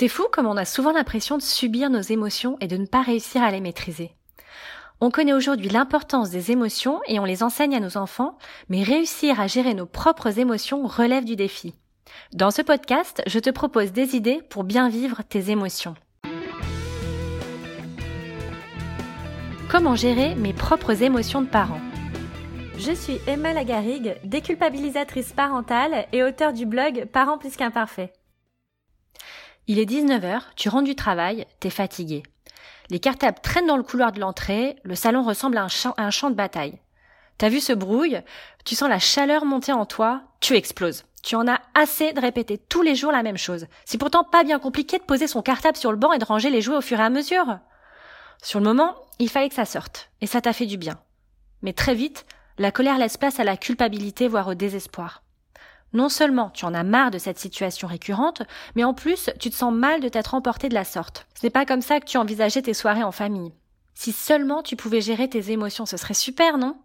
C'est fou comme on a souvent l'impression de subir nos émotions et de ne pas réussir à les maîtriser. On connaît aujourd'hui l'importance des émotions et on les enseigne à nos enfants, mais réussir à gérer nos propres émotions relève du défi. Dans ce podcast, je te propose des idées pour bien vivre tes émotions. Comment gérer mes propres émotions de parent Je suis Emma Lagarigue, déculpabilisatrice parentale et auteure du blog Parents plus qu'imparfaits. Il est 19h, tu rentres du travail, t'es fatigué. Les cartables traînent dans le couloir de l'entrée, le salon ressemble à un, champ, de bataille. T'as vu ce brouille? Tu sens la chaleur monter en toi, tu exploses. Tu en as assez de répéter tous les jours la même chose. C'est pourtant pas bien compliqué de poser son cartable sur le banc et de ranger les jouets au fur et à mesure. Sur le moment, il fallait que ça sorte, et ça t'a fait du bien. Mais très vite, la colère laisse place à la culpabilité, voire au désespoir. Non seulement tu en as marre de cette situation récurrente, mais en plus tu te sens mal de t'être emporté de la sorte. Ce n'est pas comme ça que tu envisageais tes soirées en famille. Si seulement tu pouvais gérer tes émotions, ce serait super, non?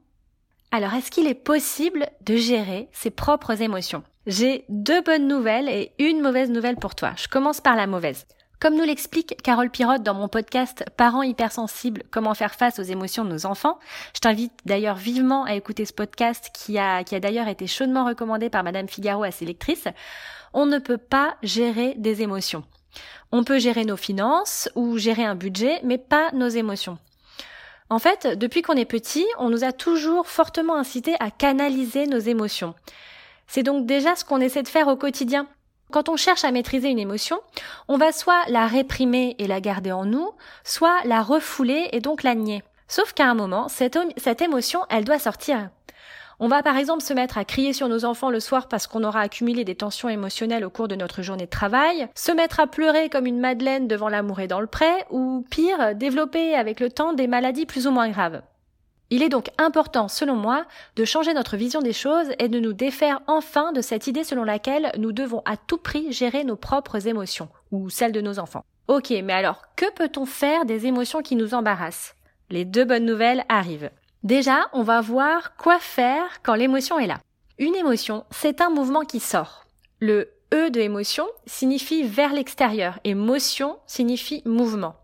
Alors est-ce qu'il est possible de gérer ses propres émotions? J'ai deux bonnes nouvelles et une mauvaise nouvelle pour toi. Je commence par la mauvaise. Comme nous l'explique Carole Pirotte dans mon podcast Parents hypersensibles, comment faire face aux émotions de nos enfants, je t'invite d'ailleurs vivement à écouter ce podcast qui a, d'ailleurs été chaudement recommandé par Madame Figaro à ses lectrices. On ne peut pas gérer des émotions. On peut gérer nos finances ou gérer un budget, mais pas nos émotions. En fait, depuis qu'on est petit, on nous a toujours fortement incité à canaliser nos émotions. C'est donc déjà ce qu'on essaie de faire au quotidien. Quand on cherche à maîtriser une émotion, on va soit la réprimer et la garder en nous, soit la refouler et donc la nier. Sauf qu'à un moment, cette, émotion, elle doit sortir. On va par exemple se mettre à crier sur nos enfants le soir parce qu'on aura accumulé des tensions émotionnelles au cours de notre journée de travail, se mettre à pleurer comme une madeleine devant l'amour et dans le pré, ou pire, développer avec le temps des maladies plus ou moins graves. Il est donc important, selon moi, de changer notre vision des choses et de nous défaire enfin de cette idée selon laquelle nous devons à tout prix gérer nos propres émotions, ou celles de nos enfants. Ok, mais alors, que peut-on faire des émotions qui nous embarrassent? Les deux bonnes nouvelles arrivent. Déjà, on va voir quoi faire quand l'émotion est là. Une émotion, c'est un mouvement qui sort. Le E de émotion signifie vers l'extérieur et motion signifie mouvement.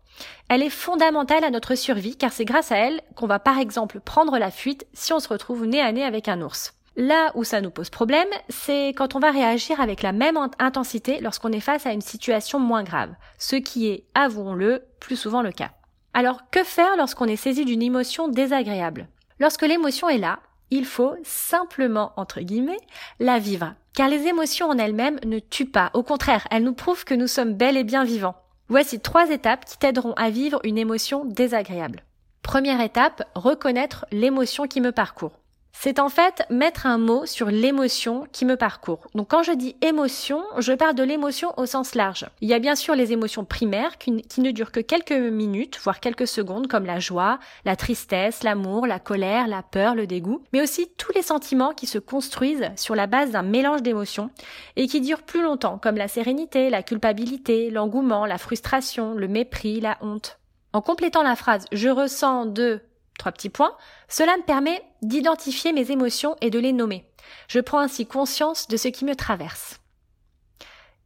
Elle est fondamentale à notre survie car c'est grâce à elle qu'on va par exemple prendre la fuite si on se retrouve nez à nez avec un ours. Là où ça nous pose problème, c'est quand on va réagir avec la même intensité lorsqu'on est face à une situation moins grave, ce qui est, avouons-le, plus souvent le cas. Alors que faire lorsqu'on est saisi d'une émotion désagréable? Lorsque l'émotion est là, il faut simplement, entre guillemets, la vivre. Car les émotions en elles-mêmes ne tuent pas, au contraire, elles nous prouvent que nous sommes bel et bien vivants. Voici trois étapes qui t'aideront à vivre une émotion désagréable. Première étape, reconnaître l'émotion qui me parcourt c'est en fait mettre un mot sur l'émotion qui me parcourt. Donc quand je dis émotion, je parle de l'émotion au sens large. Il y a bien sûr les émotions primaires qui, ne durent que quelques minutes, voire quelques secondes, comme la joie, la tristesse, l'amour, la colère, la peur, le dégoût, mais aussi tous les sentiments qui se construisent sur la base d'un mélange d'émotions et qui durent plus longtemps, comme la sérénité, la culpabilité, l'engouement, la frustration, le mépris, la honte. En complétant la phrase je ressens de Trois petits points. Cela me permet d'identifier mes émotions et de les nommer. Je prends ainsi conscience de ce qui me traverse.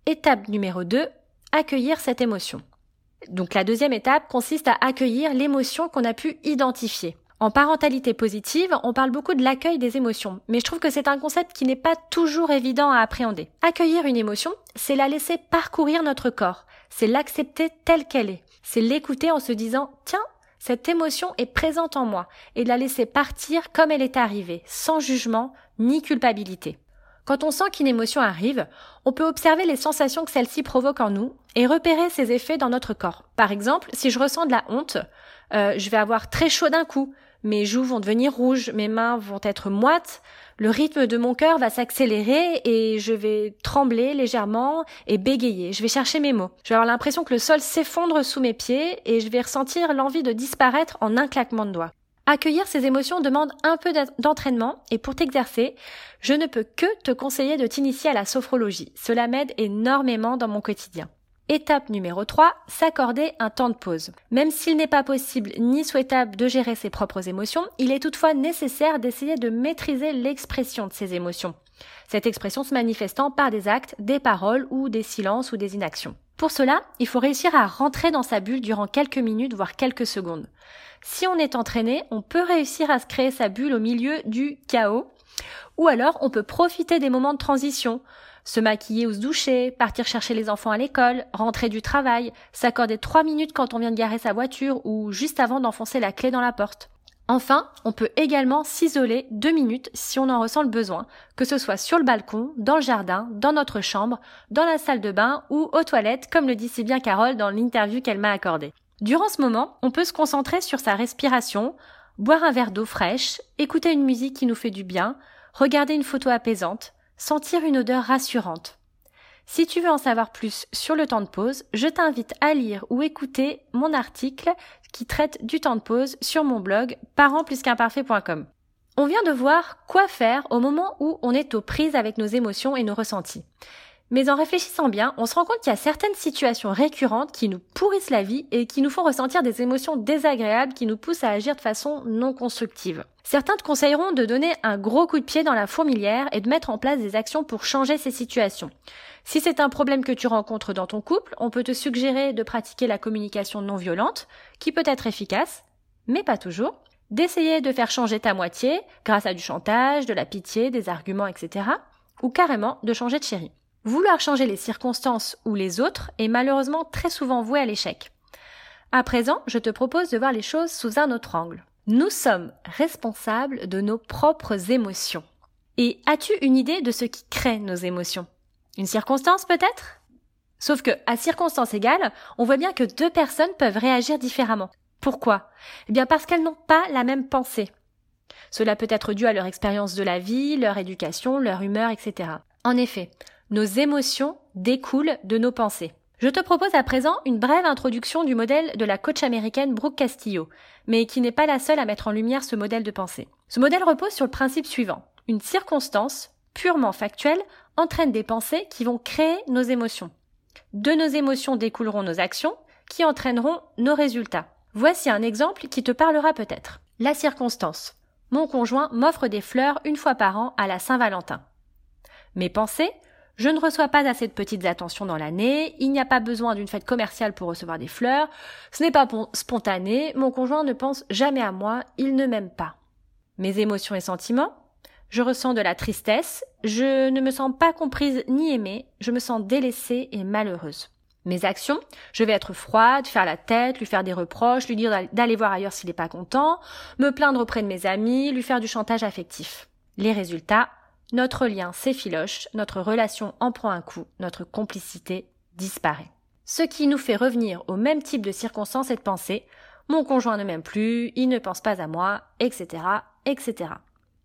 Étape numéro 2. Accueillir cette émotion. Donc la deuxième étape consiste à accueillir l'émotion qu'on a pu identifier. En parentalité positive, on parle beaucoup de l'accueil des émotions, mais je trouve que c'est un concept qui n'est pas toujours évident à appréhender. Accueillir une émotion, c'est la laisser parcourir notre corps, c'est l'accepter telle qu'elle est, c'est l'écouter en se disant tiens, cette émotion est présente en moi et de la laisser partir comme elle est arrivée, sans jugement ni culpabilité. Quand on sent qu'une émotion arrive, on peut observer les sensations que celle-ci provoque en nous et repérer ses effets dans notre corps. Par exemple, si je ressens de la honte, euh, je vais avoir très chaud d'un coup, mes joues vont devenir rouges, mes mains vont être moites, le rythme de mon cœur va s'accélérer et je vais trembler légèrement et bégayer. Je vais chercher mes mots. Je vais avoir l'impression que le sol s'effondre sous mes pieds et je vais ressentir l'envie de disparaître en un claquement de doigts. Accueillir ces émotions demande un peu d'entraînement et pour t'exercer, je ne peux que te conseiller de t'initier à la sophrologie. Cela m'aide énormément dans mon quotidien. Étape numéro 3, s'accorder un temps de pause. Même s'il n'est pas possible ni souhaitable de gérer ses propres émotions, il est toutefois nécessaire d'essayer de maîtriser l'expression de ces émotions. Cette expression se manifestant par des actes, des paroles ou des silences ou des inactions. Pour cela, il faut réussir à rentrer dans sa bulle durant quelques minutes, voire quelques secondes. Si on est entraîné, on peut réussir à se créer sa bulle au milieu du chaos, ou alors on peut profiter des moments de transition, se maquiller ou se doucher, partir chercher les enfants à l'école, rentrer du travail, s'accorder trois minutes quand on vient de garer sa voiture ou juste avant d'enfoncer la clé dans la porte. Enfin, on peut également s'isoler deux minutes si on en ressent le besoin, que ce soit sur le balcon, dans le jardin, dans notre chambre, dans la salle de bain ou aux toilettes, comme le dit si bien Carole dans l'interview qu'elle m'a accordée. Durant ce moment, on peut se concentrer sur sa respiration, boire un verre d'eau fraîche, écouter une musique qui nous fait du bien, regarder une photo apaisante, sentir une odeur rassurante. Si tu veux en savoir plus sur le temps de pause, je t'invite à lire ou écouter mon article qui traite du temps de pause sur mon blog parentsplusqu'imparfait.com. On vient de voir quoi faire au moment où on est aux prises avec nos émotions et nos ressentis. Mais en réfléchissant bien, on se rend compte qu'il y a certaines situations récurrentes qui nous pourrissent la vie et qui nous font ressentir des émotions désagréables qui nous poussent à agir de façon non constructive. Certains te conseilleront de donner un gros coup de pied dans la fourmilière et de mettre en place des actions pour changer ces situations. Si c'est un problème que tu rencontres dans ton couple, on peut te suggérer de pratiquer la communication non violente, qui peut être efficace, mais pas toujours, d'essayer de faire changer ta moitié grâce à du chantage, de la pitié, des arguments, etc., ou carrément de changer de chéri. Vouloir changer les circonstances ou les autres est malheureusement très souvent voué à l'échec. À présent, je te propose de voir les choses sous un autre angle. Nous sommes responsables de nos propres émotions. Et as-tu une idée de ce qui crée nos émotions? Une circonstance peut-être? Sauf que, à circonstance égale, on voit bien que deux personnes peuvent réagir différemment. Pourquoi? Eh bien parce qu'elles n'ont pas la même pensée. Cela peut être dû à leur expérience de la vie, leur éducation, leur humeur, etc. En effet, nos émotions découlent de nos pensées. Je te propose à présent une brève introduction du modèle de la coach américaine Brooke Castillo, mais qui n'est pas la seule à mettre en lumière ce modèle de pensée. Ce modèle repose sur le principe suivant. Une circonstance, purement factuelle, entraîne des pensées qui vont créer nos émotions. De nos émotions découleront nos actions, qui entraîneront nos résultats. Voici un exemple qui te parlera peut-être. La circonstance. Mon conjoint m'offre des fleurs une fois par an à la Saint-Valentin. Mes pensées je ne reçois pas assez de petites attentions dans l'année, il n'y a pas besoin d'une fête commerciale pour recevoir des fleurs, ce n'est pas spontané, mon conjoint ne pense jamais à moi, il ne m'aime pas. Mes émotions et sentiments. Je ressens de la tristesse, je ne me sens pas comprise ni aimée, je me sens délaissée et malheureuse. Mes actions, je vais être froide, faire la tête, lui faire des reproches, lui dire d'aller voir ailleurs s'il n'est pas content, me plaindre auprès de mes amis, lui faire du chantage affectif. Les résultats, notre lien s'effiloche, notre relation en prend un coup, notre complicité disparaît. Ce qui nous fait revenir au même type de circonstances et de pensées, mon conjoint ne m'aime plus, il ne pense pas à moi, etc., etc.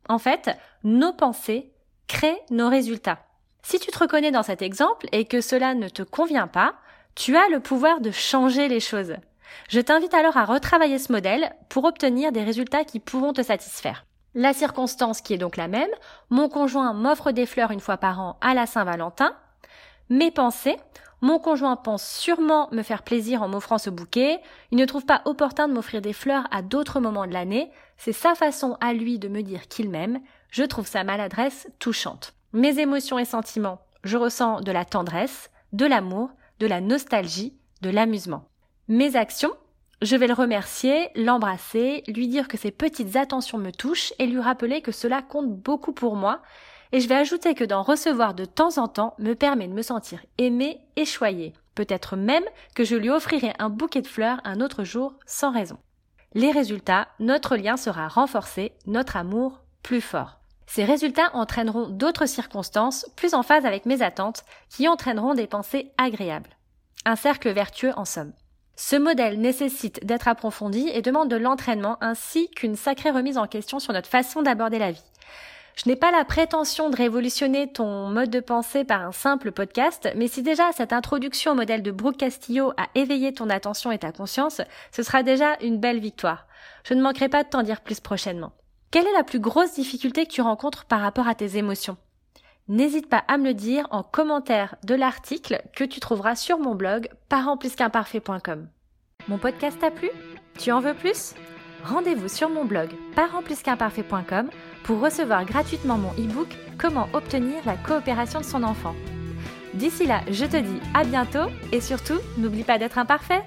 En fait, nos pensées créent nos résultats. Si tu te reconnais dans cet exemple et que cela ne te convient pas, tu as le pouvoir de changer les choses. Je t'invite alors à retravailler ce modèle pour obtenir des résultats qui pourront te satisfaire. La circonstance qui est donc la même, mon conjoint m'offre des fleurs une fois par an à la Saint-Valentin. Mes pensées, mon conjoint pense sûrement me faire plaisir en m'offrant ce bouquet, il ne trouve pas opportun de m'offrir des fleurs à d'autres moments de l'année, c'est sa façon à lui de me dire qu'il m'aime, je trouve sa maladresse touchante. Mes émotions et sentiments, je ressens de la tendresse, de l'amour, de la nostalgie, de l'amusement. Mes actions, je vais le remercier, l'embrasser, lui dire que ses petites attentions me touchent et lui rappeler que cela compte beaucoup pour moi. Et je vais ajouter que d'en recevoir de temps en temps me permet de me sentir aimée et choyée. Peut-être même que je lui offrirai un bouquet de fleurs un autre jour sans raison. Les résultats, notre lien sera renforcé, notre amour plus fort. Ces résultats entraîneront d'autres circonstances plus en phase avec mes attentes qui entraîneront des pensées agréables. Un cercle vertueux en somme. Ce modèle nécessite d'être approfondi et demande de l'entraînement ainsi qu'une sacrée remise en question sur notre façon d'aborder la vie. Je n'ai pas la prétention de révolutionner ton mode de pensée par un simple podcast, mais si déjà cette introduction au modèle de Brooke Castillo a éveillé ton attention et ta conscience, ce sera déjà une belle victoire. Je ne manquerai pas de t'en dire plus prochainement. Quelle est la plus grosse difficulté que tu rencontres par rapport à tes émotions? N'hésite pas à me le dire en commentaire de l'article que tu trouveras sur mon blog parentplusqu'imparfait.com. Mon podcast t'a plu? Tu en veux plus? Rendez-vous sur mon blog parentplusqu'imparfait.com pour recevoir gratuitement mon e-book Comment obtenir la coopération de son enfant. D'ici là, je te dis à bientôt et surtout, n'oublie pas d'être imparfait.